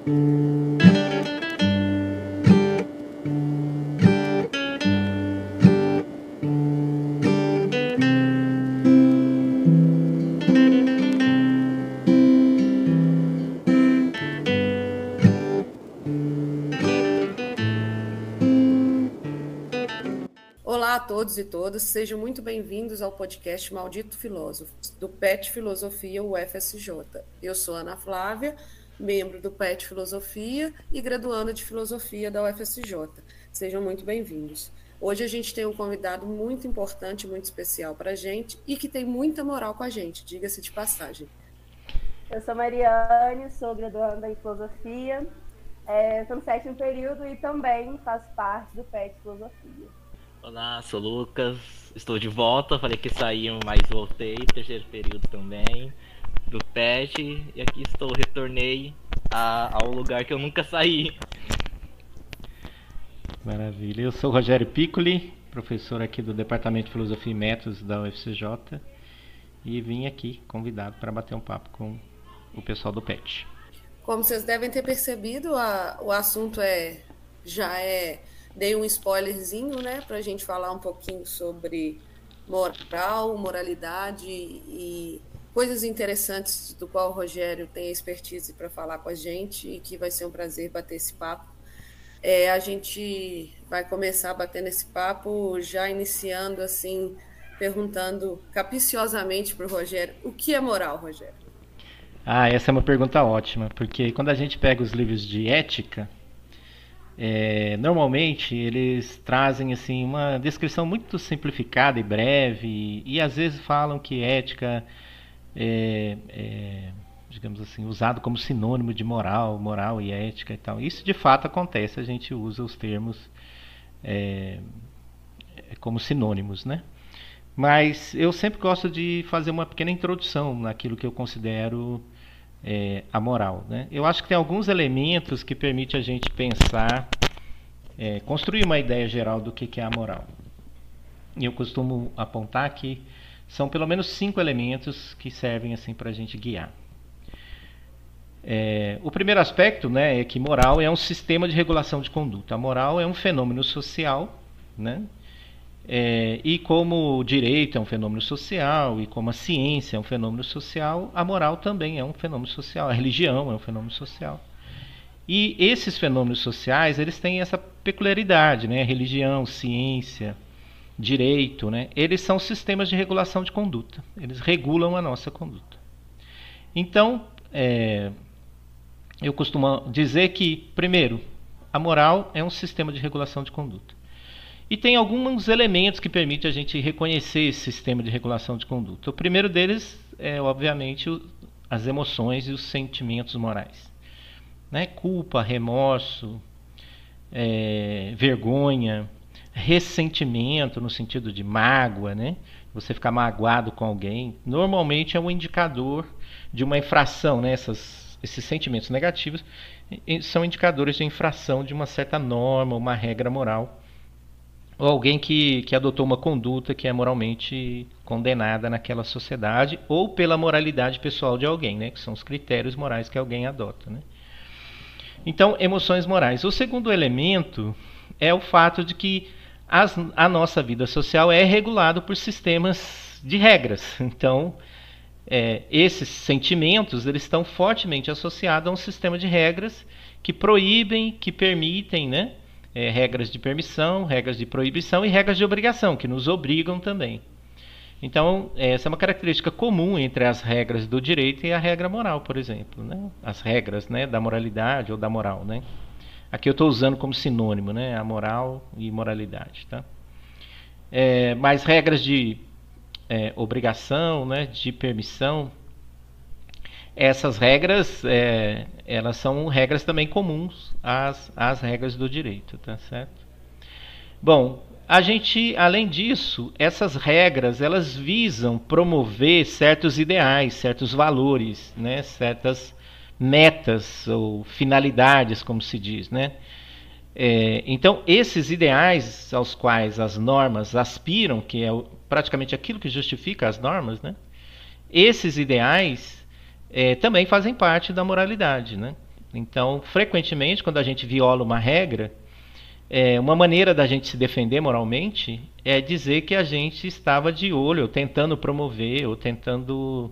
Olá a todos e todas, sejam muito bem-vindos ao podcast Maldito Filósofo, do PET Filosofia UFSJ. Eu sou Ana Flávia, membro do PET Filosofia e graduanda de Filosofia da UFSJ. Sejam muito bem-vindos. Hoje a gente tem um convidado muito importante, muito especial para a gente e que tem muita moral com a gente, diga-se de passagem. Eu sou Mariane, sou graduanda em Filosofia, é, estou no sétimo período e também faço parte do PET Filosofia. Olá, sou Lucas, estou de volta, falei que saí, mas voltei, terceiro período também do PET e aqui estou, retornei a, ao lugar que eu nunca saí. Maravilha. Eu sou Rogério Piccoli, professor aqui do Departamento de Filosofia e Métodos da UFCJ e vim aqui convidado para bater um papo com o pessoal do PET. Como vocês devem ter percebido, a, o assunto é já é dei um spoilerzinho, né, para a gente falar um pouquinho sobre moral, moralidade e coisas interessantes do qual o Rogério tem expertise para falar com a gente e que vai ser um prazer bater esse papo. É, a gente vai começar batendo esse papo já iniciando assim, perguntando capiciosamente para o Rogério o que é moral, Rogério? Ah, essa é uma pergunta ótima, porque quando a gente pega os livros de ética, é, normalmente eles trazem assim uma descrição muito simplificada e breve e, e às vezes falam que ética é, é, digamos assim, usado como sinônimo de moral, moral e ética e tal. Isso de fato acontece, a gente usa os termos é, como sinônimos, né? Mas eu sempre gosto de fazer uma pequena introdução naquilo que eu considero é, a moral. Né? Eu acho que tem alguns elementos que permitem a gente pensar, é, construir uma ideia geral do que, que é a moral. E eu costumo apontar que são pelo menos cinco elementos que servem assim para a gente guiar. É, o primeiro aspecto né, é que moral é um sistema de regulação de conduta. A moral é um fenômeno social, né? É, e como o direito é um fenômeno social, e como a ciência é um fenômeno social, a moral também é um fenômeno social, a religião é um fenômeno social. E esses fenômenos sociais, eles têm essa peculiaridade, né? Religião, ciência, direito, né, eles são sistemas de regulação de conduta. Eles regulam a nossa conduta. Então, é, eu costumo dizer que, primeiro, a moral é um sistema de regulação de conduta. E tem alguns elementos que permitem a gente reconhecer esse sistema de regulação de conduta. O primeiro deles é, obviamente, o, as emoções e os sentimentos morais. Né? Culpa, remorso, é, vergonha, ressentimento no sentido de mágoa, né? Você ficar magoado com alguém, normalmente é um indicador de uma infração, né? Essas, esses sentimentos negativos são indicadores de infração de uma certa norma, uma regra moral, ou alguém que, que adotou uma conduta que é moralmente condenada naquela sociedade, ou pela moralidade pessoal de alguém, né? Que são os critérios morais que alguém adota, né? Então, emoções morais. O segundo elemento é o fato de que as, a nossa vida social é regulada por sistemas de regras. Então, é, esses sentimentos eles estão fortemente associados a um sistema de regras que proíbem, que permitem, né? É, regras de permissão, regras de proibição e regras de obrigação, que nos obrigam também. Então, essa é uma característica comum entre as regras do direito e a regra moral, por exemplo. Né? As regras né, da moralidade ou da moral. Né? Aqui eu estou usando como sinônimo, né? A moral e moralidade, tá? É, mas regras de é, obrigação, né? De permissão, essas regras, é, elas são regras também comuns às, às regras do direito, tá certo? Bom, a gente, além disso, essas regras, elas visam promover certos ideais, certos valores, né? Certas metas ou finalidades, como se diz, né? É, então, esses ideais aos quais as normas aspiram, que é praticamente aquilo que justifica as normas, né? Esses ideais é, também fazem parte da moralidade, né? Então, frequentemente, quando a gente viola uma regra, é, uma maneira da gente se defender moralmente é dizer que a gente estava de olho, tentando promover ou tentando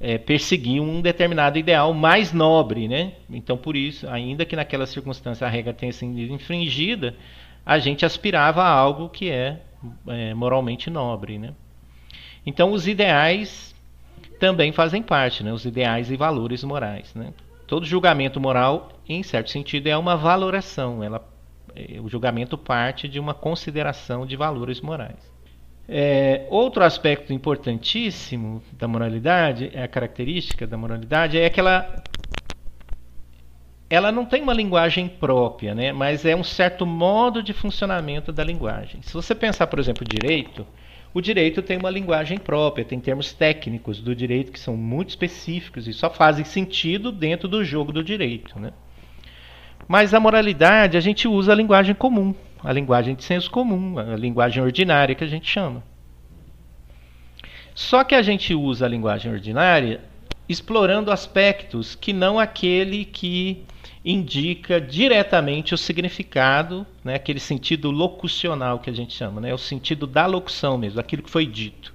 é, perseguir um determinado ideal mais nobre, né? Então, por isso, ainda que naquela circunstância a regra tenha sido infringida, a gente aspirava a algo que é, é moralmente nobre, né? Então, os ideais também fazem parte, né? Os ideais e valores morais, né? Todo julgamento moral, em certo sentido, é uma valoração. Ela, é, o julgamento parte de uma consideração de valores morais. É, outro aspecto importantíssimo da moralidade, é a característica da moralidade, é que ela, ela não tem uma linguagem própria, né? mas é um certo modo de funcionamento da linguagem. Se você pensar, por exemplo, direito, o direito tem uma linguagem própria, tem termos técnicos do direito que são muito específicos e só fazem sentido dentro do jogo do direito. Né? Mas a moralidade, a gente usa a linguagem comum, a linguagem de senso comum, a linguagem ordinária que a gente chama. Só que a gente usa a linguagem ordinária explorando aspectos que não aquele que indica diretamente o significado, né, aquele sentido locucional que a gente chama, né, o sentido da locução mesmo, aquilo que foi dito.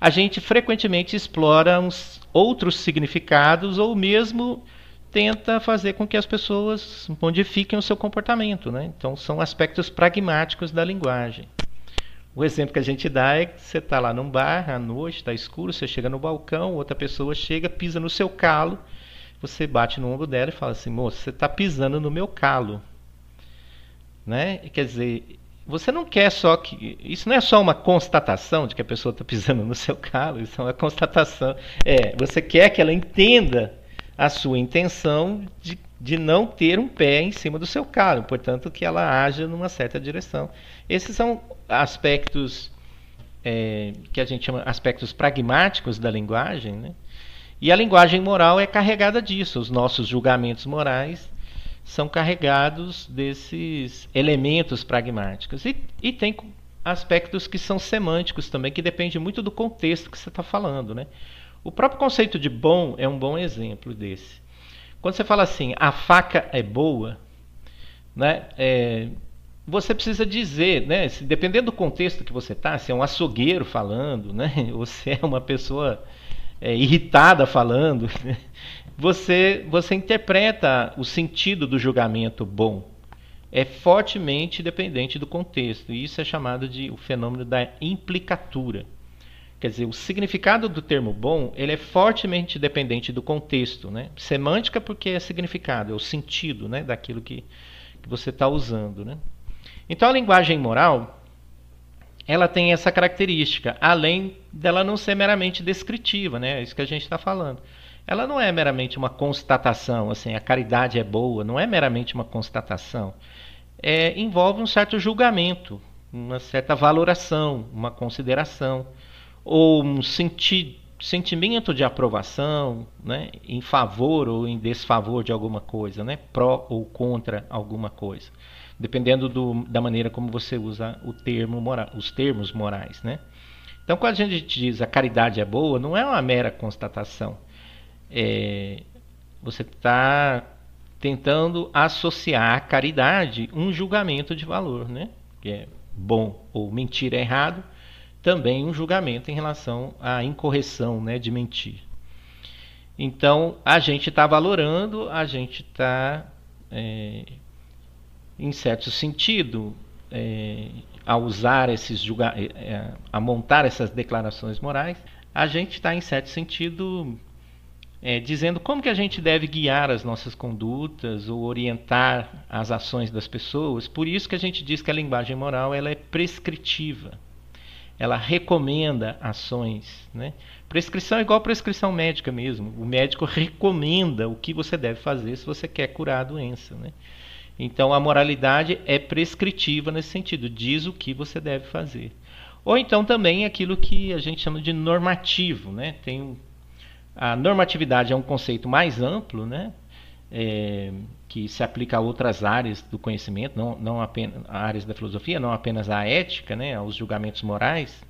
A gente frequentemente explora uns outros significados ou mesmo tenta fazer com que as pessoas modifiquem o seu comportamento. Né? Então, são aspectos pragmáticos da linguagem. O exemplo que a gente dá é que você está lá num bar à noite, está escuro, você chega no balcão, outra pessoa chega, pisa no seu calo você bate no ombro dela e fala assim, moça, você está pisando no meu calo. Né? Quer dizer, você não quer só que. Isso não é só uma constatação de que a pessoa está pisando no seu calo, isso é uma constatação. É, você quer que ela entenda a sua intenção de, de não ter um pé em cima do seu calo, portanto, que ela haja numa certa direção. Esses são aspectos é, que a gente chama aspectos pragmáticos da linguagem, né? E a linguagem moral é carregada disso. Os nossos julgamentos morais são carregados desses elementos pragmáticos. E, e tem aspectos que são semânticos também, que depende muito do contexto que você está falando. Né? O próprio conceito de bom é um bom exemplo desse. Quando você fala assim, a faca é boa, né, é, você precisa dizer, né, se, dependendo do contexto que você está, se é um açougueiro falando, né, ou se é uma pessoa é, irritada falando, você, você interpreta o sentido do julgamento bom. É fortemente dependente do contexto. E isso é chamado de o fenômeno da implicatura. Quer dizer, o significado do termo bom ele é fortemente dependente do contexto. Né? Semântica porque é significado, é o sentido né, daquilo que, que você está usando. Né? Então a linguagem moral ela tem essa característica, além dela não ser meramente descritiva, né? É isso que a gente está falando. Ela não é meramente uma constatação, assim, a caridade é boa, não é meramente uma constatação. É, envolve um certo julgamento, uma certa valoração, uma consideração, ou um senti sentimento de aprovação, né? em favor ou em desfavor de alguma coisa, né? pró ou contra alguma coisa dependendo do, da maneira como você usa o termo os termos morais, né? Então, quando a gente diz a caridade é boa, não é uma mera constatação. É, você está tentando associar à caridade um julgamento de valor, né? Que é bom ou mentir é errado, também um julgamento em relação à incorreção, né, de mentir. Então, a gente está valorando, a gente está é, em certo sentido, é, a usar esses julga é, é, a montar essas declarações morais, a gente está em certo sentido é, dizendo como que a gente deve guiar as nossas condutas ou orientar as ações das pessoas. Por isso que a gente diz que a linguagem moral ela é prescritiva. Ela recomenda ações. Né? Prescrição é igual prescrição médica mesmo. O médico recomenda o que você deve fazer se você quer curar a doença. Né? Então a moralidade é prescritiva nesse sentido, diz o que você deve fazer. Ou então também aquilo que a gente chama de normativo, né? Tem a normatividade é um conceito mais amplo, né? É, que se aplica a outras áreas do conhecimento, não, não apenas áreas da filosofia, não apenas à ética, né? aos julgamentos morais.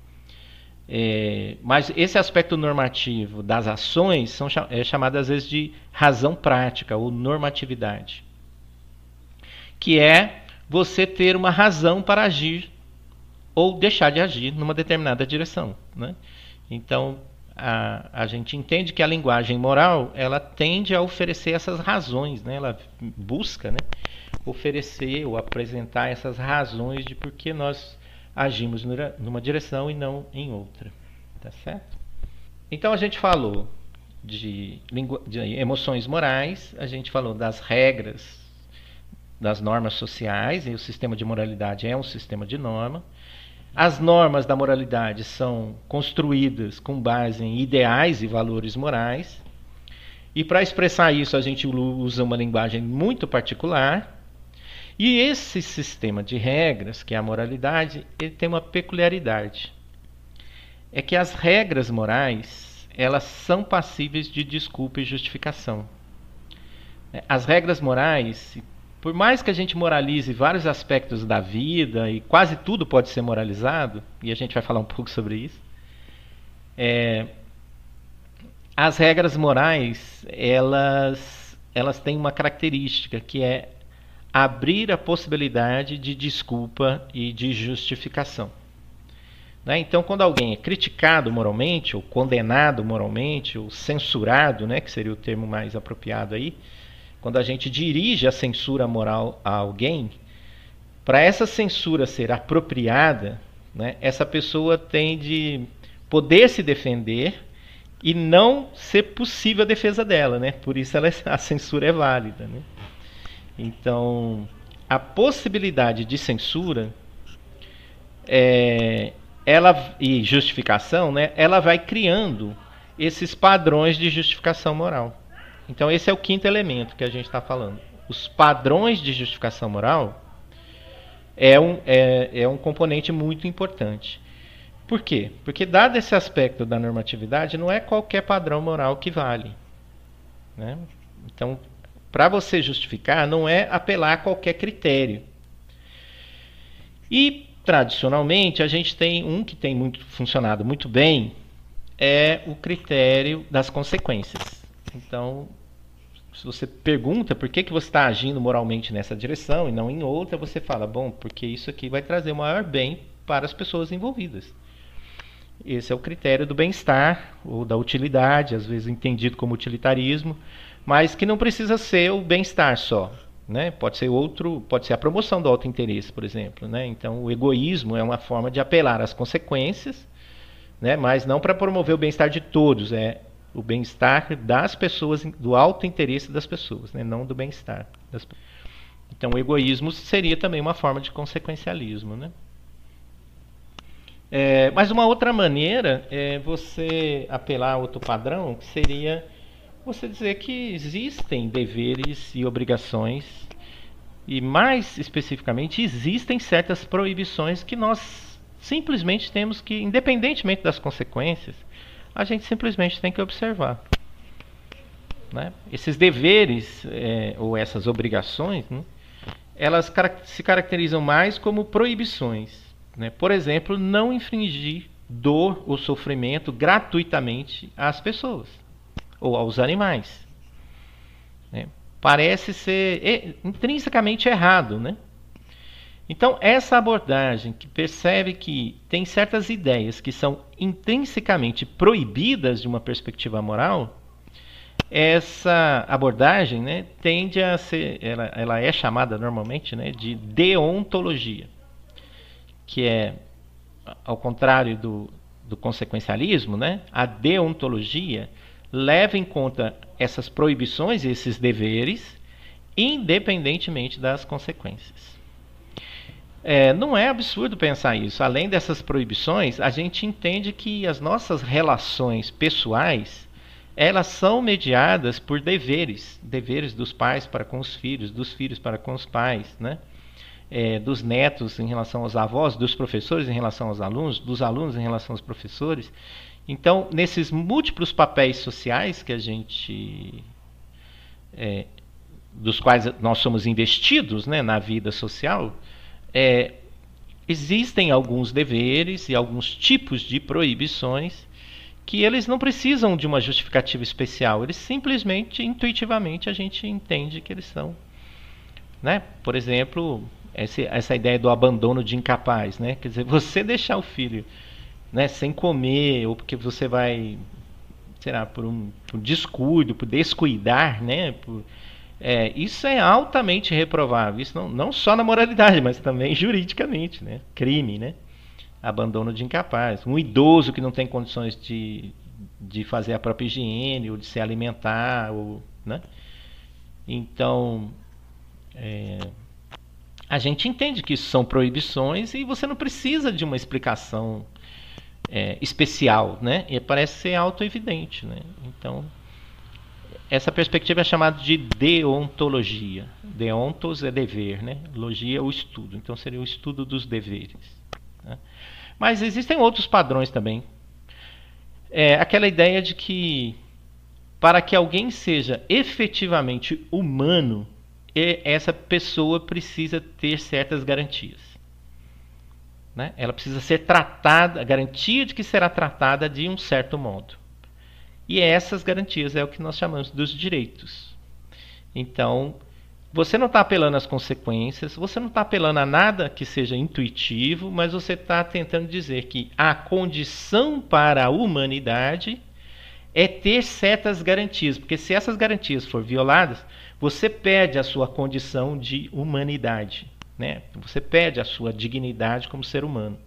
É, mas esse aspecto normativo das ações são, é chamado às vezes de razão prática ou normatividade, que é você ter uma razão para agir ou deixar de agir numa determinada direção. Né? Então, a, a gente entende que a linguagem moral ela tende a oferecer essas razões, né? ela busca né? oferecer ou apresentar essas razões de por que nós agimos numa direção e não em outra. Tá certo? Então a gente falou de, de emoções morais, a gente falou das regras, das normas sociais, e o sistema de moralidade é um sistema de norma. As normas da moralidade são construídas com base em ideais e valores morais. E para expressar isso, a gente usa uma linguagem muito particular. E esse sistema de regras, que é a moralidade, ele tem uma peculiaridade. É que as regras morais, elas são passíveis de desculpa e justificação. As regras morais, por mais que a gente moralize vários aspectos da vida, e quase tudo pode ser moralizado, e a gente vai falar um pouco sobre isso, é, as regras morais, elas, elas têm uma característica, que é abrir a possibilidade de desculpa e de justificação. Né? Então, quando alguém é criticado moralmente, ou condenado moralmente, ou censurado, né, que seria o termo mais apropriado aí, quando a gente dirige a censura moral a alguém, para essa censura ser apropriada, né, essa pessoa tem de poder se defender e não ser possível a defesa dela, né? Por isso ela, é, a censura é válida, né? Então, a possibilidade de censura é, ela e justificação, né? Ela vai criando esses padrões de justificação moral. Então, esse é o quinto elemento que a gente está falando. Os padrões de justificação moral é um, é, é um componente muito importante. Por quê? Porque, dado esse aspecto da normatividade, não é qualquer padrão moral que vale. Né? Então, para você justificar, não é apelar a qualquer critério. E, tradicionalmente, a gente tem um que tem muito, funcionado muito bem, é o critério das consequências. Então, se você pergunta por que, que você está agindo moralmente nessa direção e não em outra, você fala, bom, porque isso aqui vai trazer o maior bem para as pessoas envolvidas. Esse é o critério do bem-estar ou da utilidade, às vezes entendido como utilitarismo, mas que não precisa ser o bem-estar só. Né? Pode ser outro, pode ser a promoção do auto-interesse, por exemplo. Né? Então, o egoísmo é uma forma de apelar às consequências, né? mas não para promover o bem-estar de todos, é o bem-estar das pessoas, do alto interesse das pessoas, né? não do bem-estar. Então, o egoísmo seria também uma forma de consequencialismo. Né? É, mas uma outra maneira é você apelar a outro padrão, que seria você dizer que existem deveres e obrigações, e mais especificamente, existem certas proibições que nós simplesmente temos que, independentemente das consequências, a gente simplesmente tem que observar. Né? Esses deveres é, ou essas obrigações, né, elas se caracterizam mais como proibições. Né? Por exemplo, não infringir dor ou sofrimento gratuitamente às pessoas ou aos animais. Né? Parece ser intrinsecamente errado, né? Então, essa abordagem que percebe que tem certas ideias que são intrinsecamente proibidas de uma perspectiva moral, essa abordagem né, tende a ser, ela, ela é chamada normalmente né, de deontologia, que é, ao contrário do, do consequencialismo, né, a deontologia leva em conta essas proibições, esses deveres, independentemente das consequências. É, não é absurdo pensar isso. Além dessas proibições, a gente entende que as nossas relações pessoais elas são mediadas por deveres, deveres dos pais para com os filhos, dos filhos para com os pais, né? É, dos netos em relação aos avós, dos professores em relação aos alunos, dos alunos em relação aos professores. Então, nesses múltiplos papéis sociais que a gente é, dos quais nós somos investidos né, na vida social, é, existem alguns deveres e alguns tipos de proibições que eles não precisam de uma justificativa especial, eles simplesmente, intuitivamente, a gente entende que eles são. Né? Por exemplo, essa, essa ideia do abandono de incapaz, né? quer dizer, você deixar o filho né, sem comer, ou porque você vai, será, por um por descuido, por descuidar, né? Por, é, isso é altamente reprovável, isso não, não só na moralidade, mas também juridicamente, né? crime, né? abandono de incapaz. Um idoso que não tem condições de, de fazer a própria higiene, ou de se alimentar, ou, né? Então, é, a gente entende que isso são proibições e você não precisa de uma explicação é, especial, né? E parece ser auto-evidente, né? Então, essa perspectiva é chamada de deontologia. Deontos é dever, né? Logia é o estudo. Então, seria o estudo dos deveres. Né? Mas existem outros padrões também. É aquela ideia de que para que alguém seja efetivamente humano, essa pessoa precisa ter certas garantias. Né? Ela precisa ser tratada, a garantia de que será tratada de um certo modo. E essas garantias é o que nós chamamos dos direitos. Então, você não está apelando às consequências, você não está apelando a nada que seja intuitivo, mas você está tentando dizer que a condição para a humanidade é ter certas garantias, porque se essas garantias forem violadas, você perde a sua condição de humanidade, né? Você perde a sua dignidade como ser humano.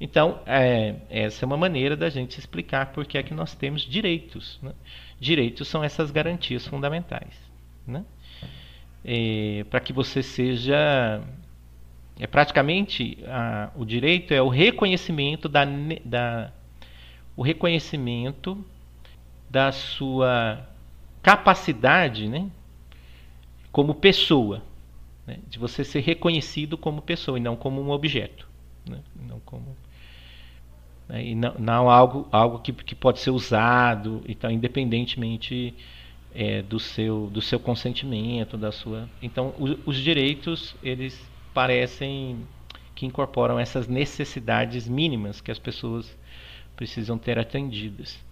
Então, é, essa é uma maneira da gente explicar por que é que nós temos direitos. Né? Direitos são essas garantias fundamentais. Né? é, para que você seja. É praticamente a, o direito é o reconhecimento da, da o reconhecimento da sua capacidade, né, como pessoa, né, de você ser reconhecido como pessoa e não como um objeto, né, não como né, e não, não algo algo que, que pode ser usado, então independentemente é, do, seu, do seu consentimento, da sua. Então, o, os direitos eles parecem que incorporam essas necessidades mínimas que as pessoas precisam ter atendidas.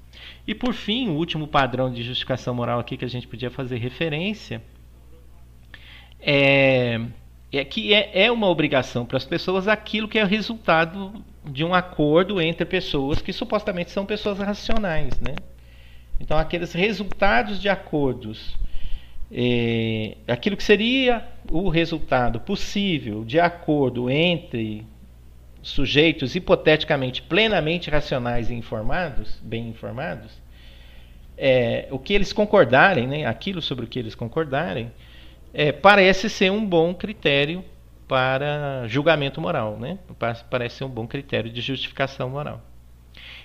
E por fim, o último padrão de justificação moral aqui que a gente podia fazer referência é, é que é, é uma obrigação para as pessoas aquilo que é o resultado de um acordo entre pessoas que supostamente são pessoas racionais, né? Então, aqueles resultados de acordos, é, aquilo que seria o resultado possível de acordo entre sujeitos hipoteticamente plenamente racionais e informados, bem informados, é, o que eles concordarem, né, aquilo sobre o que eles concordarem, é, parece ser um bom critério para julgamento moral, né? parece ser um bom critério de justificação moral.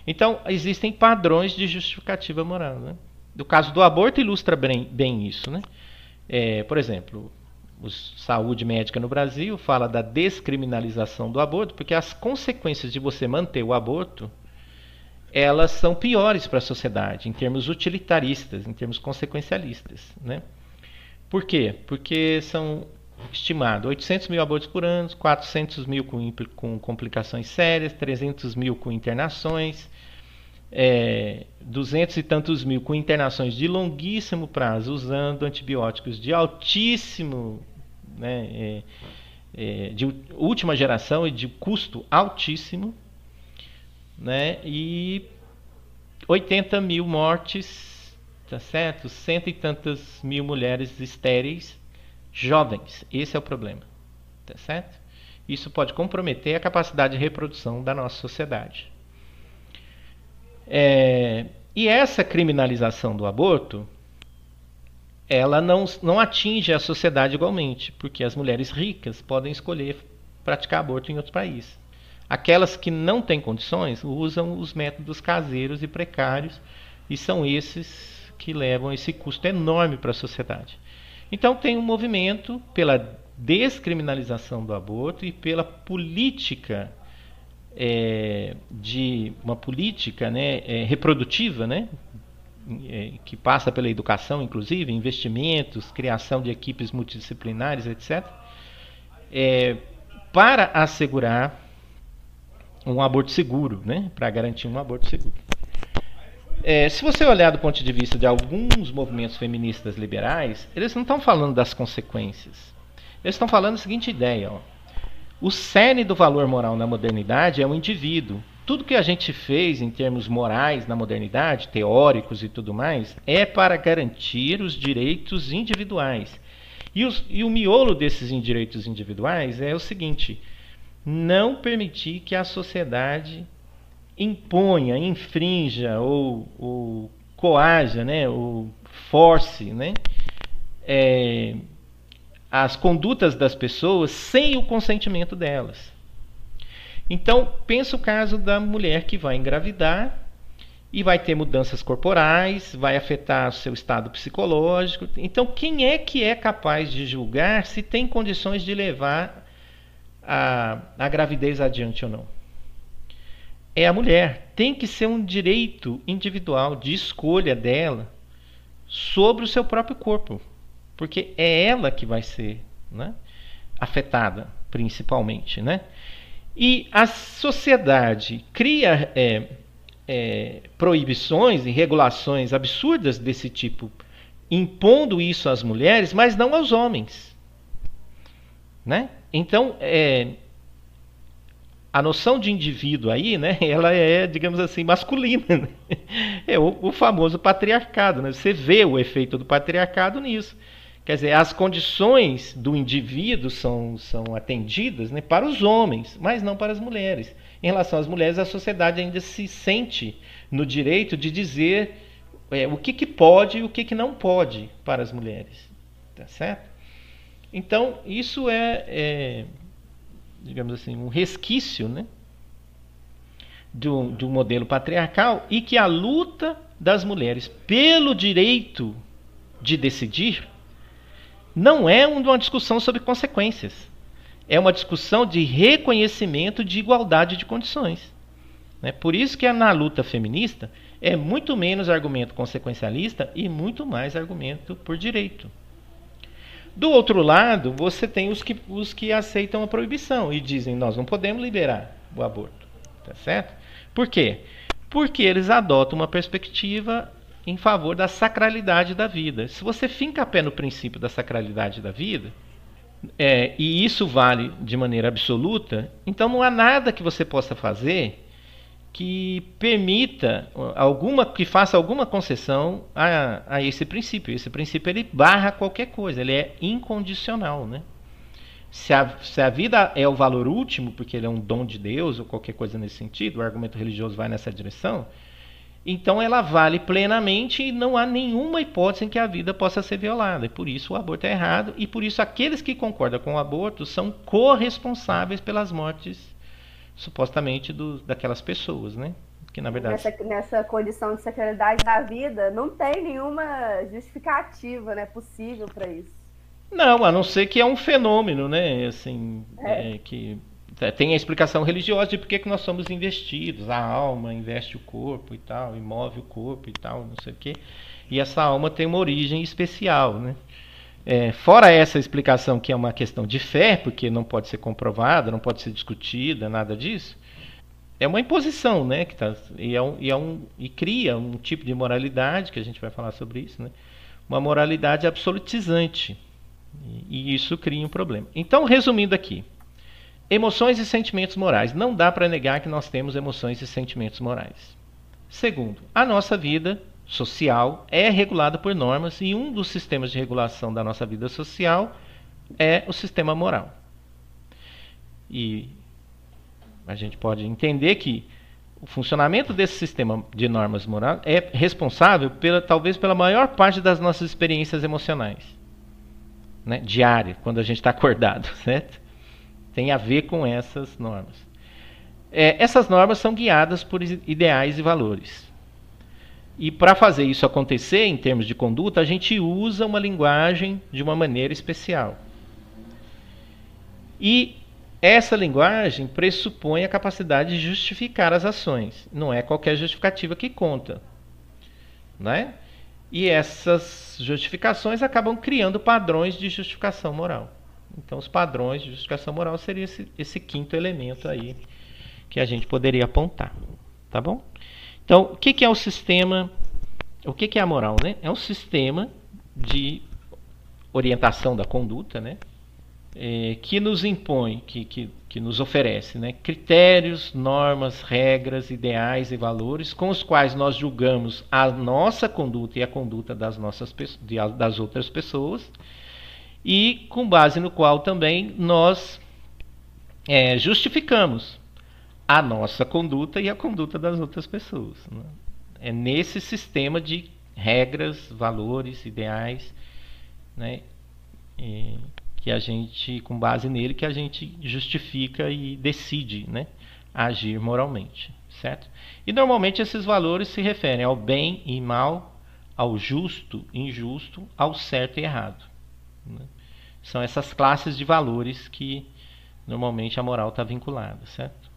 Então, existem padrões de justificativa moral. Né? No caso do aborto, ilustra bem, bem isso. Né? É, por exemplo, o Saúde Médica no Brasil fala da descriminalização do aborto, porque as consequências de você manter o aborto elas são piores para a sociedade, em termos utilitaristas, em termos consequencialistas. Né? Por quê? Porque são estimados 800 mil abortos por ano, 400 mil com, com complicações sérias, 300 mil com internações, é, 200 e tantos mil com internações de longuíssimo prazo, usando antibióticos de altíssimo, né, é, é, de última geração e de custo altíssimo, né, e 80 mil mortes, tá certo? Cento e tantas mil mulheres estéreis jovens. Esse é o problema, tá certo? Isso pode comprometer a capacidade de reprodução da nossa sociedade. É, e essa criminalização do aborto, ela não, não atinge a sociedade igualmente, porque as mulheres ricas podem escolher praticar aborto em outro país. Aquelas que não têm condições usam os métodos caseiros e precários, e são esses que levam esse custo enorme para a sociedade. Então tem um movimento pela descriminalização do aborto e pela política é, de uma política né, é, reprodutiva, né, é, que passa pela educação, inclusive, investimentos, criação de equipes multidisciplinares, etc., para assegurar um aborto seguro, né? para garantir um aborto seguro. É, se você olhar do ponto de vista de alguns movimentos feministas liberais, eles não estão falando das consequências. Eles estão falando a seguinte ideia: ó. o cerne do valor moral na modernidade é o indivíduo. Tudo que a gente fez em termos morais na modernidade, teóricos e tudo mais, é para garantir os direitos individuais. E, os, e o miolo desses direitos individuais é o seguinte: não permitir que a sociedade imponha, infrinja ou, ou coaja, né, ou force, né, é, as condutas das pessoas sem o consentimento delas. Então, pensa o caso da mulher que vai engravidar e vai ter mudanças corporais, vai afetar o seu estado psicológico. Então, quem é que é capaz de julgar se tem condições de levar a, a gravidez adiante ou não? É a mulher. Tem que ser um direito individual de escolha dela sobre o seu próprio corpo, porque é ela que vai ser né, afetada, principalmente. Né? E a sociedade cria. É, é, proibições e regulações absurdas desse tipo, impondo isso às mulheres, mas não aos homens. Né? Então, é, a noção de indivíduo aí, né, ela é, digamos assim, masculina. Né? É o, o, famoso patriarcado. Né? Você vê o efeito do patriarcado nisso. Quer dizer, as condições do indivíduo são, são atendidas né, para os homens, mas não para as mulheres. Em relação às mulheres, a sociedade ainda se sente no direito de dizer é, o que, que pode e o que, que não pode para as mulheres. Tá certo? Então, isso é, é digamos assim, um resquício né, do, do modelo patriarcal e que a luta das mulheres pelo direito de decidir não é uma discussão sobre consequências é uma discussão de reconhecimento de igualdade de condições. Né? Por isso que na luta feminista é muito menos argumento consequencialista e muito mais argumento por direito. Do outro lado, você tem os que, os que aceitam a proibição e dizem nós não podemos liberar o aborto. Tá certo? Por quê? Porque eles adotam uma perspectiva em favor da sacralidade da vida. Se você finca a pé no princípio da sacralidade da vida, é, e isso vale de maneira absoluta, então não há nada que você possa fazer que permita alguma que faça alguma concessão a, a esse princípio. Esse princípio ele barra qualquer coisa, ele é incondicional, né? Se a, se a vida é o valor último, porque ele é um dom de Deus ou qualquer coisa nesse sentido, o argumento religioso vai nessa direção, então ela vale plenamente e não há nenhuma hipótese em que a vida possa ser violada. E por isso o aborto é errado e por isso aqueles que concordam com o aborto são corresponsáveis pelas mortes supostamente do, daquelas pessoas, né? Que na verdade nessa, nessa condição de sacralidade da vida não tem nenhuma justificativa, né, possível para isso. Não, a não ser que é um fenômeno, né? Assim, é. É, que tem a explicação religiosa de por que nós somos investidos. A alma investe o corpo e tal, e move o corpo e tal, não sei o quê. E essa alma tem uma origem especial, né? É, fora essa explicação que é uma questão de fé, porque não pode ser comprovada, não pode ser discutida, nada disso, é uma imposição, né? Que tá, e, é um, e, é um, e cria um tipo de moralidade, que a gente vai falar sobre isso, né? Uma moralidade absolutizante. E, e isso cria um problema. Então, resumindo aqui, Emoções e sentimentos morais. Não dá para negar que nós temos emoções e sentimentos morais. Segundo, a nossa vida social é regulada por normas e um dos sistemas de regulação da nossa vida social é o sistema moral. E a gente pode entender que o funcionamento desse sistema de normas morais é responsável pela talvez pela maior parte das nossas experiências emocionais, né, diária, quando a gente está acordado, certo? tem a ver com essas normas. É, essas normas são guiadas por ideais e valores. E para fazer isso acontecer em termos de conduta, a gente usa uma linguagem de uma maneira especial. E essa linguagem pressupõe a capacidade de justificar as ações. Não é qualquer justificativa que conta. Né? E essas justificações acabam criando padrões de justificação moral. Então, os padrões de justificação moral seria esse, esse quinto elemento aí que a gente poderia apontar, tá bom? Então, o que, que é o sistema? O que, que é a moral, né? É um sistema de orientação da conduta, né? É, que nos impõe, que, que, que nos oferece né? critérios, normas, regras, ideais e valores com os quais nós julgamos a nossa conduta e a conduta das, nossas, das outras pessoas e com base no qual também nós é, justificamos a nossa conduta e a conduta das outras pessoas. Né? É nesse sistema de regras, valores, ideais, né? E que a gente, com base nele, que a gente justifica e decide, né? Agir moralmente, certo? E normalmente esses valores se referem ao bem e mal, ao justo, injusto, ao certo e errado. Né? São essas classes de valores que normalmente a moral está vinculada, certo?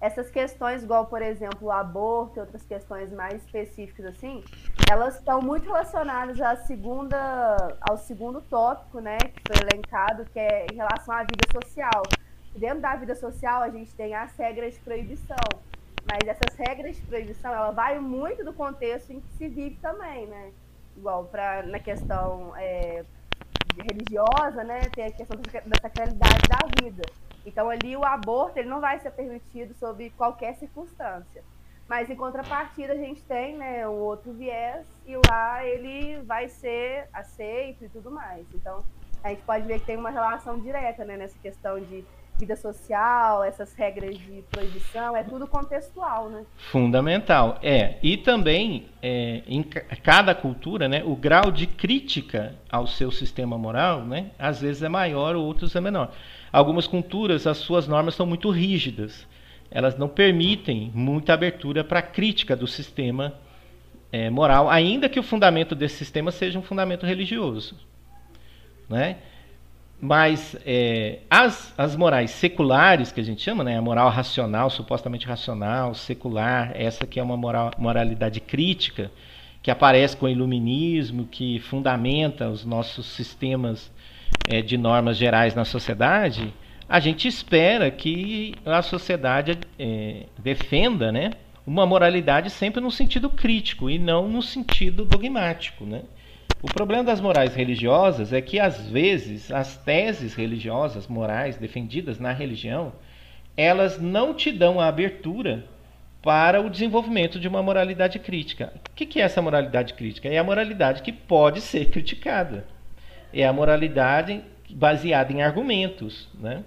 Essas questões, igual por exemplo o aborto e outras questões mais específicas assim, elas estão muito relacionadas à segunda, ao segundo tópico, né, que foi elencado, que é em relação à vida social. Dentro da vida social a gente tem as regras de proibição, mas essas regras de proibição ela vai muito do contexto em que se vive também, né? Igual para na questão é, religiosa, né, tem a questão da sacralidade da vida. Então ali o aborto ele não vai ser permitido sob qualquer circunstância. Mas em contrapartida a gente tem né, um outro viés e lá ele vai ser aceito e tudo mais. Então a gente pode ver que tem uma relação direta né, nessa questão de vida social, essas regras de proibição, é tudo contextual, né? Fundamental, é. E também, é, em cada cultura, né, o grau de crítica ao seu sistema moral, né, às vezes é maior, outros é menor. Algumas culturas, as suas normas são muito rígidas. Elas não permitem muita abertura para a crítica do sistema é, moral, ainda que o fundamento desse sistema seja um fundamento religioso. Né? Mas é, as, as morais seculares, que a gente chama, né, a moral racional, supostamente racional, secular, essa que é uma moral, moralidade crítica, que aparece com o iluminismo, que fundamenta os nossos sistemas é, de normas gerais na sociedade, a gente espera que a sociedade é, defenda né, uma moralidade sempre no sentido crítico e não no sentido dogmático. Né? O problema das morais religiosas é que, às vezes, as teses religiosas, morais, defendidas na religião, elas não te dão a abertura para o desenvolvimento de uma moralidade crítica. O que é essa moralidade crítica? É a moralidade que pode ser criticada. É a moralidade baseada em argumentos. Né?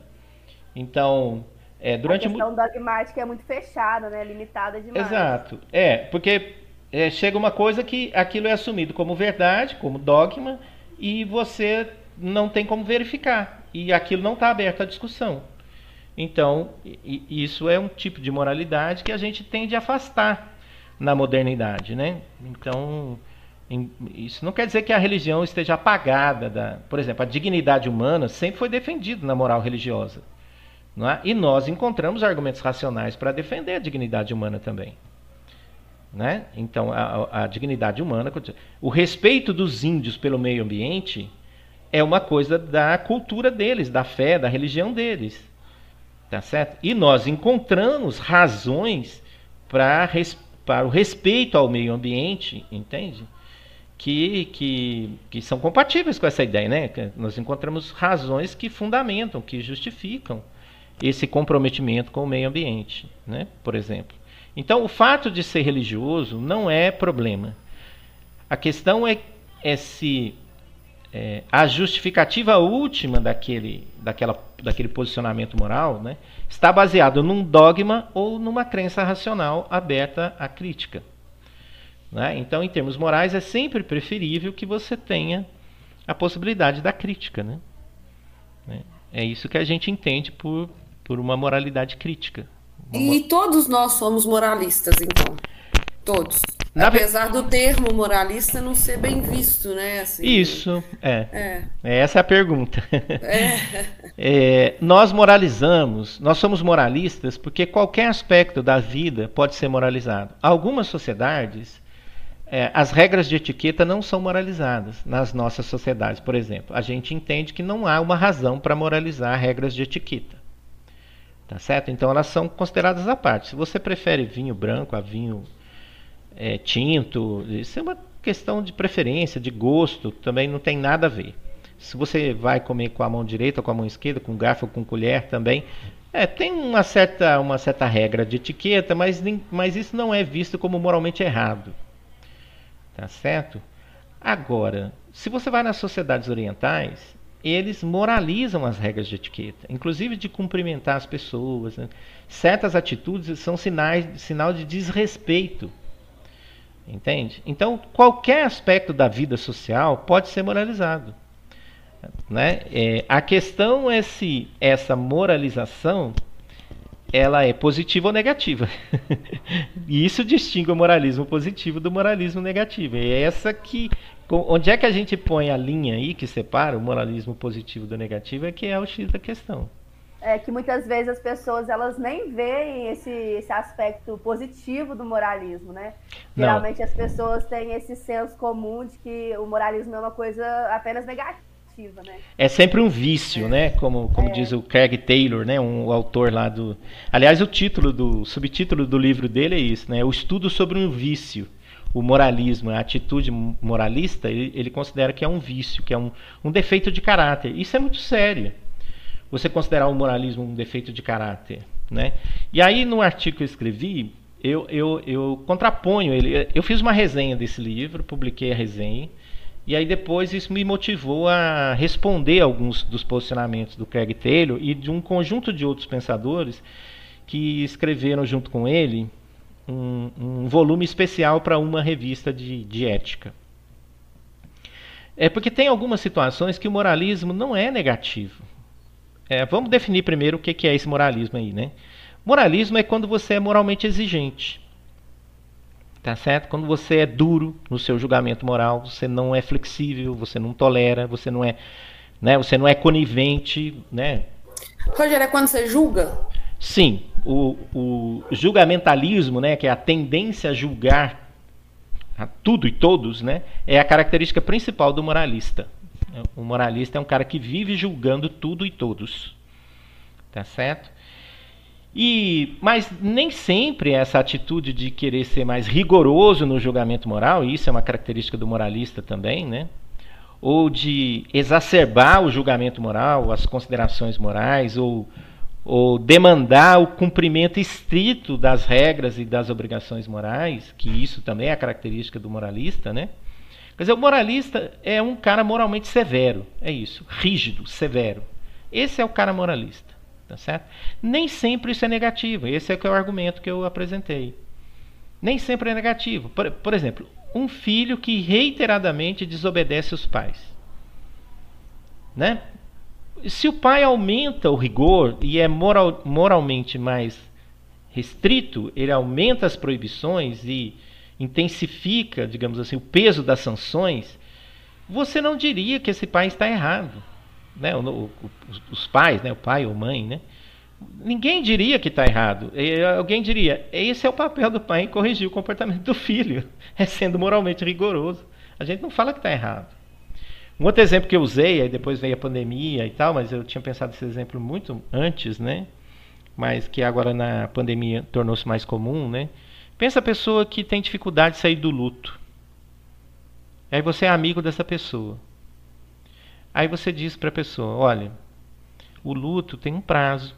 Então, é, durante a questão dogmática é muito fechada, né? limitada demais. Exato. É, porque é, chega uma coisa que aquilo é assumido como verdade, como dogma, e você não tem como verificar. E aquilo não está aberto à discussão. Então, isso é um tipo de moralidade que a gente tende a afastar na modernidade. Né? Então, isso não quer dizer que a religião esteja apagada. Da, por exemplo, a dignidade humana sempre foi defendida na moral religiosa. É? E nós encontramos argumentos racionais para defender a dignidade humana também. Né? Então, a, a, dignidade humana, o respeito dos índios pelo meio ambiente é uma coisa da cultura deles, da fé, da religião deles. Tá certo? E nós encontramos razões para, para o respeito ao meio ambiente, entende? Que, que, que são compatíveis com essa ideia, né? Nós encontramos razões que fundamentam, que justificam esse comprometimento com o meio ambiente, né? Por exemplo. Então, o fato de ser religioso não é problema. A questão é, é se é, a justificativa última daquele, daquela, daquele posicionamento moral né, está baseado num dogma ou numa crença racional aberta à crítica. Né? Então, em termos morais, é sempre preferível que você tenha a possibilidade da crítica. Né? É isso que a gente entende por, por uma moralidade crítica. E todos nós somos moralistas, então. Todos. Na Apesar do termo moralista não ser bem visto, né? Assim, Isso, é. é. é. Essa é a pergunta. É. é, nós moralizamos, nós somos moralistas porque qualquer aspecto da vida pode ser moralizado. Algumas sociedades é, as regras de etiqueta não são moralizadas nas nossas sociedades, por exemplo. A gente entende que não há uma razão para moralizar regras de etiqueta. Tá certo? Então elas são consideradas à parte. Se você prefere vinho branco a vinho é, tinto, isso é uma questão de preferência, de gosto, também não tem nada a ver. Se você vai comer com a mão direita com a mão esquerda, com garfo com colher também, é, tem uma certa, uma certa regra de etiqueta, mas, mas isso não é visto como moralmente errado. Tá certo? Agora, se você vai nas sociedades orientais, eles moralizam as regras de etiqueta, inclusive de cumprimentar as pessoas. Né? Certas atitudes são sinais, sinal de desrespeito Entende? Então, qualquer aspecto da vida social pode ser moralizado. Né? É, a questão é se essa moralização ela é positiva ou negativa. e isso distingue o moralismo positivo do moralismo negativo. É essa que onde é que a gente põe a linha aí que separa o moralismo positivo do negativo é que é o X da questão é que muitas vezes as pessoas elas nem veem esse, esse aspecto positivo do moralismo, né? Não. Geralmente as pessoas têm esse senso comum de que o moralismo é uma coisa apenas negativa, né? É sempre um vício, né? Como, como é. diz o Craig Taylor, né? Um autor lá do. Aliás, o título do o subtítulo do livro dele é isso, né? O estudo sobre um vício. O moralismo, a atitude moralista, ele, ele considera que é um vício, que é um, um defeito de caráter. Isso é muito sério você considerar o moralismo um defeito de caráter. Né? E aí, no artigo que eu escrevi, eu, eu, eu contraponho ele. Eu fiz uma resenha desse livro, publiquei a resenha, e aí depois isso me motivou a responder alguns dos posicionamentos do Craig Taylor e de um conjunto de outros pensadores que escreveram junto com ele um, um volume especial para uma revista de, de ética. É porque tem algumas situações que o moralismo não é negativo. É, vamos definir primeiro o que é esse moralismo aí, né? Moralismo é quando você é moralmente exigente. Tá certo? Quando você é duro no seu julgamento moral, você não é flexível, você não tolera, você não é, né, você não é conivente, né? Rogério, é quando você julga? Sim, o, o julgamentalismo, né, que é a tendência a julgar a tudo e todos, né, é a característica principal do moralista. O moralista é um cara que vive julgando tudo e todos. Tá certo? E, mas nem sempre essa atitude de querer ser mais rigoroso no julgamento moral, e isso é uma característica do moralista também, né? Ou de exacerbar o julgamento moral, as considerações morais, ou, ou demandar o cumprimento estrito das regras e das obrigações morais, que isso também é a característica do moralista, né? Quer dizer, o moralista é um cara moralmente severo, é isso, rígido, severo. Esse é o cara moralista, tá certo? Nem sempre isso é negativo, esse é, é o argumento que eu apresentei. Nem sempre é negativo. Por, por exemplo, um filho que reiteradamente desobedece os pais. Né? Se o pai aumenta o rigor e é moral, moralmente mais restrito, ele aumenta as proibições e intensifica, digamos assim, o peso das sanções, você não diria que esse pai está errado. Né? O, o, os pais, né? o pai ou mãe, né? ninguém diria que está errado. E, alguém diria: esse é o papel do pai em corrigir o comportamento do filho, é sendo moralmente rigoroso. A gente não fala que está errado. Um outro exemplo que eu usei, aí depois veio a pandemia e tal, mas eu tinha pensado esse exemplo muito antes, né? Mas que agora na pandemia tornou-se mais comum, né? Pensa a pessoa que tem dificuldade de sair do luto. Aí você é amigo dessa pessoa. Aí você diz para a pessoa: olha, o luto tem um prazo.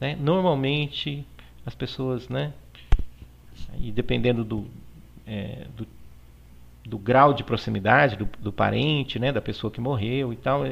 Né? Normalmente as pessoas, né? E dependendo do, é, do, do, grau de proximidade do, do parente, né? Da pessoa que morreu e tal,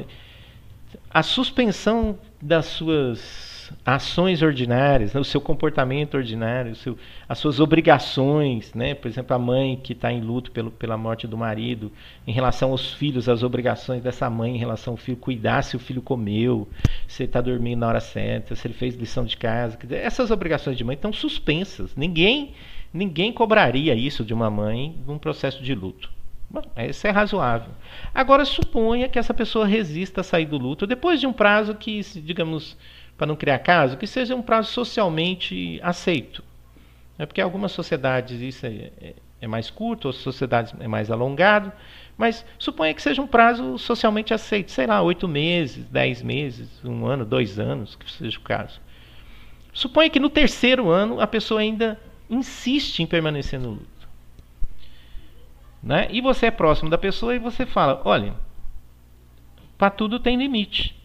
a suspensão das suas ações ordinárias, né, o seu comportamento ordinário, o seu, as suas obrigações, né? por exemplo, a mãe que está em luto pelo, pela morte do marido, em relação aos filhos, as obrigações dessa mãe em relação ao filho, cuidar se o filho comeu, se ele está dormindo na hora certa, se ele fez lição de casa. Dizer, essas obrigações de mãe estão suspensas. Ninguém, ninguém cobraria isso de uma mãe num processo de luto. Bom, isso é razoável. Agora, suponha que essa pessoa resista a sair do luto depois de um prazo que, digamos, para não criar caso, que seja um prazo socialmente aceito. É porque algumas sociedades isso é, é, é mais curto, outras sociedades é mais alongado. Mas suponha que seja um prazo socialmente aceito, sei lá, oito meses, dez meses, um ano, dois anos, que seja o caso. Suponha que no terceiro ano a pessoa ainda insiste em permanecer no luto. Né? E você é próximo da pessoa e você fala: olha, para tudo tem limite.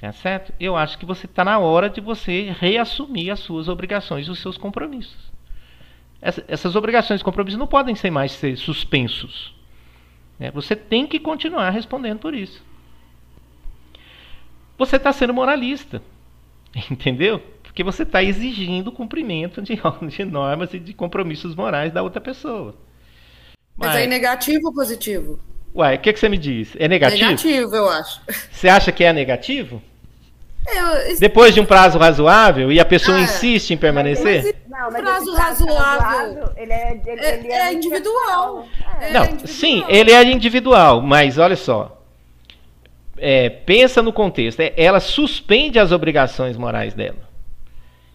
Tá certo? Eu acho que você está na hora de você reassumir as suas obrigações e os seus compromissos. Essa, essas obrigações e compromissos não podem ser mais ser suspensos. Né? Você tem que continuar respondendo por isso. Você está sendo moralista. Entendeu? Porque você está exigindo o cumprimento de, de, normas e de compromissos morais da outra pessoa. Mas, Mas é negativo ou positivo? Uai, o que, que você me diz? É negativo? Negativo, eu acho. Você acha que é negativo? É, eu, Depois de um prazo razoável e a pessoa é, insiste em permanecer? Mas, não, mas prazo, prazo razoável, ele é, ele, é, ele é, é individual. É. Não, individual. sim, ele é individual, mas olha só. É, pensa no contexto. ela suspende as obrigações morais dela.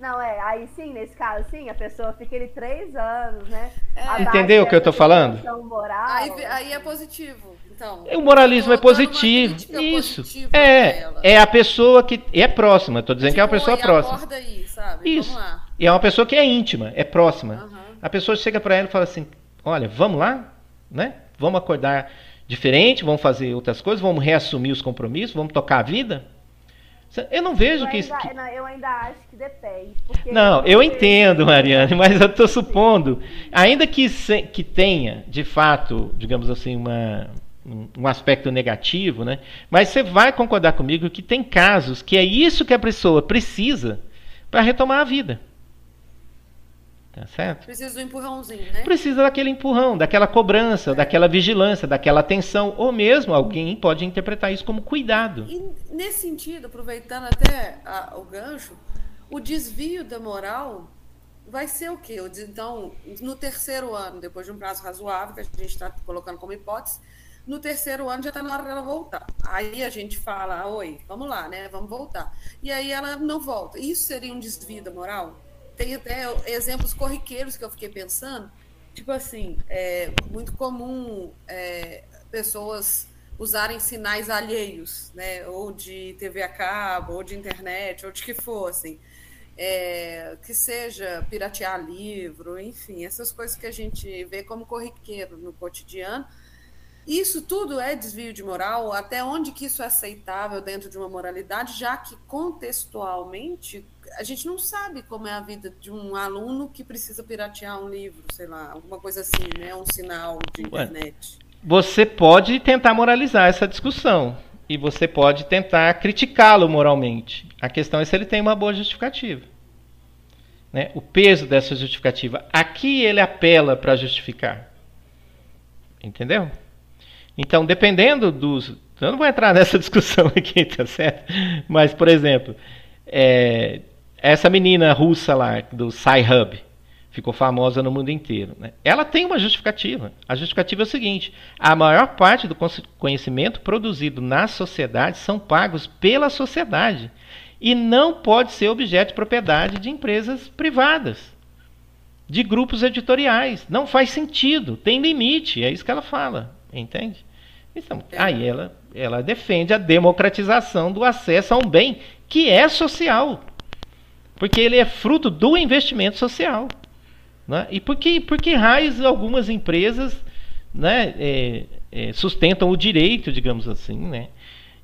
Não, é, aí sim, nesse caso, sim, a pessoa fica ali três anos, né? É. Entendeu o que eu tô falando? Moral, aí, aí é positivo. Então, o moralismo é positivo. Isso. É, é a pessoa que é próxima. Estou dizendo tipo, que é uma tipo, pessoa próxima. Aí, sabe? Isso. E é uma pessoa que é íntima, é próxima. Uhum. A pessoa chega para ela e fala assim: "Olha, vamos lá, né? Vamos acordar diferente, vamos fazer outras coisas, vamos reassumir os compromissos, vamos tocar a vida". Eu não vejo eu que ainda, isso. Que... Não, eu ainda acho que depende. Não, eu entendo, Mariane, mas eu estou supondo, ainda que, se, que tenha, de fato, digamos assim, uma, um aspecto negativo, né? Mas você vai concordar comigo que tem casos que é isso que a pessoa precisa para retomar a vida. Tá certo? Precisa do empurrãozinho, né? Precisa daquele empurrão, daquela cobrança, é. daquela vigilância, daquela atenção, ou mesmo alguém pode interpretar isso como cuidado. E nesse sentido, aproveitando até a, o gancho, o desvio da moral vai ser o quê? Então, no terceiro ano, depois de um prazo razoável, que a gente está colocando como hipótese, no terceiro ano já está na hora dela voltar. Aí a gente fala, oi, vamos lá, né? Vamos voltar. E aí ela não volta. Isso seria um desvio da moral? Tem até exemplos corriqueiros que eu fiquei pensando. Tipo assim, é muito comum é, pessoas usarem sinais alheios, né? Ou de TV a cabo, ou de internet, ou de que for, assim. É, que seja piratear livro, enfim, essas coisas que a gente vê como corriqueiro no cotidiano, isso tudo é desvio de moral? Até onde que isso é aceitável dentro de uma moralidade, já que contextualmente a gente não sabe como é a vida de um aluno que precisa piratear um livro, sei lá, alguma coisa assim, né? Um sinal de internet. Você pode tentar moralizar essa discussão e você pode tentar criticá-lo moralmente. A questão é se ele tem uma boa justificativa. Né? O peso dessa justificativa. Aqui ele apela para justificar. Entendeu? Então, dependendo dos. Eu não vou entrar nessa discussão aqui, tá certo? Mas, por exemplo, é, essa menina russa lá, do Sci-Hub, ficou famosa no mundo inteiro. Né? Ela tem uma justificativa. A justificativa é o seguinte: a maior parte do conhecimento produzido na sociedade são pagos pela sociedade e não pode ser objeto de propriedade de empresas privadas, de grupos editoriais. Não faz sentido, tem limite, é isso que ela fala. Entende? Então, aí ela, ela defende a democratização do acesso a um bem que é social. Porque ele é fruto do investimento social. Né? E por que, por que raios algumas empresas né, é, é, sustentam o direito, digamos assim, né,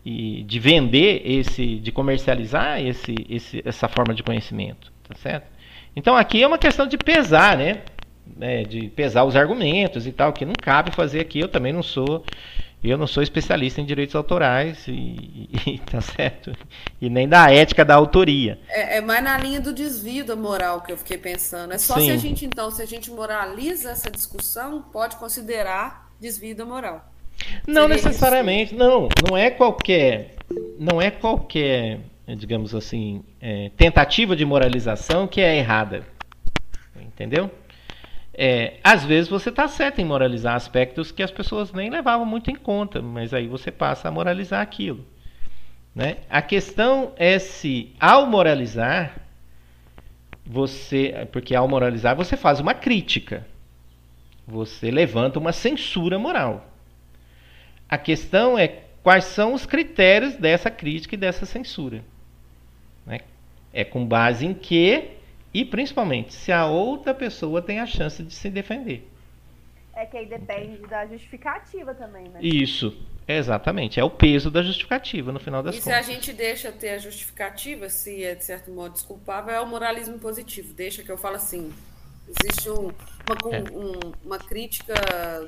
e de vender esse, de comercializar esse, esse, essa forma de conhecimento, tá certo? Então aqui é uma questão de pesar, né? Né, de pesar os argumentos e tal, que não cabe fazer aqui. Eu também não sou, eu não sou especialista em direitos autorais e, e tá certo, e nem da ética da autoria. É, é, mais na linha do desvio da moral que eu fiquei pensando. É só Sim. se a gente então, se a gente moraliza essa discussão, pode considerar desvio da moral. Não Seria necessariamente, isso? não, não é qualquer, não é qualquer, digamos assim, é, tentativa de moralização que é errada, entendeu? É, às vezes você está certo em moralizar aspectos que as pessoas nem levavam muito em conta, mas aí você passa a moralizar aquilo. Né? A questão é se, ao moralizar, você. Porque ao moralizar você faz uma crítica. Você levanta uma censura moral. A questão é quais são os critérios dessa crítica e dessa censura. Né? É com base em que e principalmente se a outra pessoa tem a chance de se defender. É que aí depende da justificativa também, né? Isso, exatamente. É o peso da justificativa no final das e contas. E se a gente deixa ter a justificativa, se é de certo modo desculpável, é o moralismo positivo. Deixa que eu falo assim. Existe um, uma, é. um, uma crítica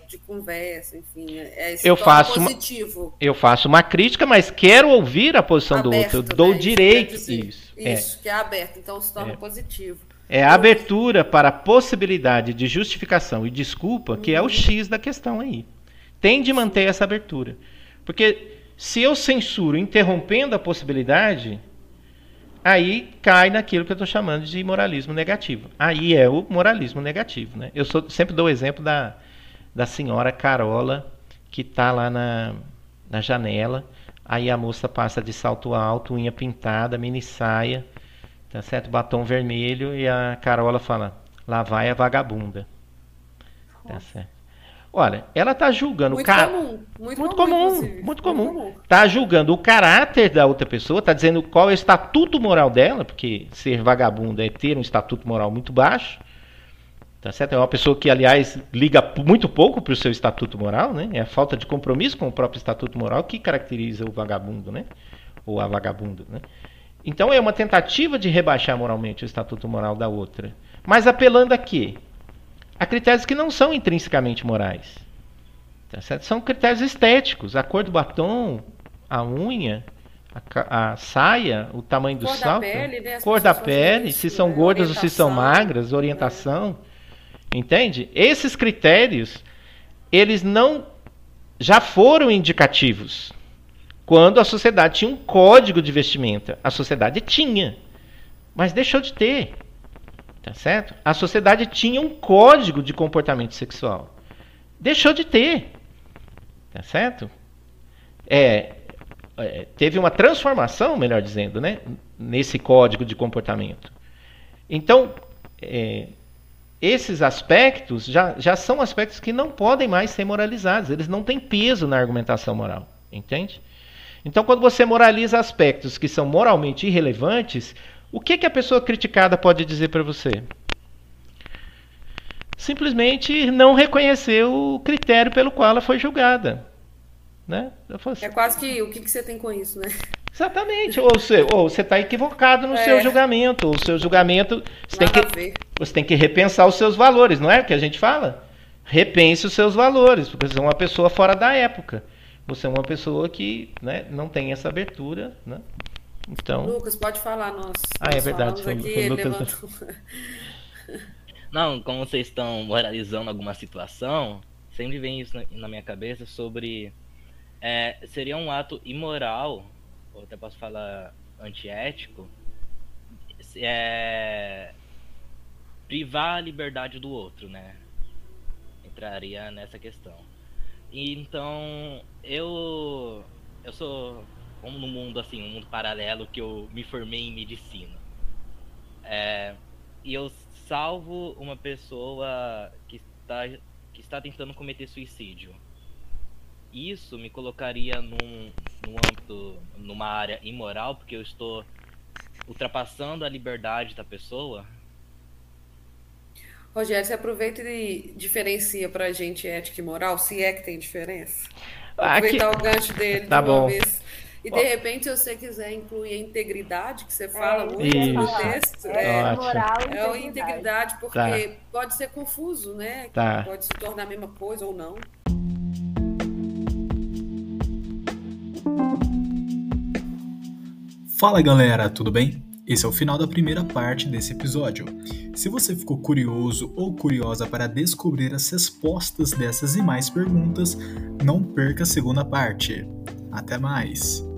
de conversa, enfim. É, é eu faço positivo. Uma, eu faço uma crítica, mas quero ouvir a posição aberto, do outro. Eu dou né? direito. Isso, isso, isso é. que é aberto. Então se torna é. positivo. É a abertura para a possibilidade de justificação e desculpa que é o X da questão aí. Tem de manter essa abertura. Porque se eu censuro interrompendo a possibilidade, aí cai naquilo que eu estou chamando de moralismo negativo. Aí é o moralismo negativo. Né? Eu sou, sempre dou o exemplo da, da senhora Carola, que está lá na, na janela. Aí a moça passa de salto alto, unha pintada, mini saia tá certo? Batom vermelho e a Carola fala: lá vai a vagabunda. Tá certo? Olha, ela tá julgando muito o cara. Comum, muito, muito comum, comum muito comum. Muito comum. Tá julgando o caráter da outra pessoa, tá dizendo qual é o estatuto moral dela, porque ser vagabunda é ter um estatuto moral muito baixo. Tá certo? É uma pessoa que, aliás, liga muito pouco para o seu estatuto moral, né? É a falta de compromisso com o próprio estatuto moral que caracteriza o vagabundo, né? Ou a vagabunda, né? Então é uma tentativa de rebaixar moralmente o estatuto moral da outra. Mas apelando a quê? A critérios que não são intrinsecamente morais. Tá certo? São critérios estéticos. A cor do batom, a unha, a, a saia, o tamanho do cor salto, da pele, né? cor da pele, se são gordas ou se são magras, orientação. É. Entende? Esses critérios, eles não já foram indicativos quando a sociedade tinha um código de vestimenta. A sociedade tinha, mas deixou de ter. Tá certo? A sociedade tinha um código de comportamento sexual. Deixou de ter. Tá certo? É, é, teve uma transformação, melhor dizendo, né, nesse código de comportamento. Então, é, esses aspectos já, já são aspectos que não podem mais ser moralizados, eles não têm peso na argumentação moral, entende? Então, quando você moraliza aspectos que são moralmente irrelevantes, o que, que a pessoa criticada pode dizer para você? Simplesmente não reconhecer o critério pelo qual ela foi julgada. Né? Assim, é quase que o que, que você tem com isso, né? Exatamente. Ou você ou está equivocado no é. seu julgamento. O seu julgamento. Você tem, que, você tem que repensar os seus valores, não é o que a gente fala? Repense os seus valores, porque você é uma pessoa fora da época você é uma pessoa que né, não tem essa abertura, né? Então. Lucas, pode falar, nós. Ah, é verdade. Foi, aqui, foi Lucas. Não, como vocês estão moralizando alguma situação, sempre vem isso na, na minha cabeça sobre é, seria um ato imoral, ou até posso falar antiético, é, privar a liberdade do outro, né? Entraria nessa questão. Então, eu eu sou como no mundo assim, um mundo paralelo que eu me formei em medicina. É, e eu salvo uma pessoa que está que está tentando cometer suicídio. Isso me colocaria num, num âmbito, numa área imoral, porque eu estou ultrapassando a liberdade da pessoa Rogério, você aproveita e diferencia pra gente ética e moral, se é que tem diferença. Aproveitar Aqui... o gancho dele tá de bom. vez. E de repente, se você quiser incluir a integridade, que você fala é, muito no texto, é, é moral e é a integridade, porque tá. pode ser confuso, né? Tá. Pode se tornar a mesma coisa ou não. Fala galera, tudo bem? Esse é o final da primeira parte desse episódio. Se você ficou curioso ou curiosa para descobrir as respostas dessas e mais perguntas, não perca a segunda parte. Até mais!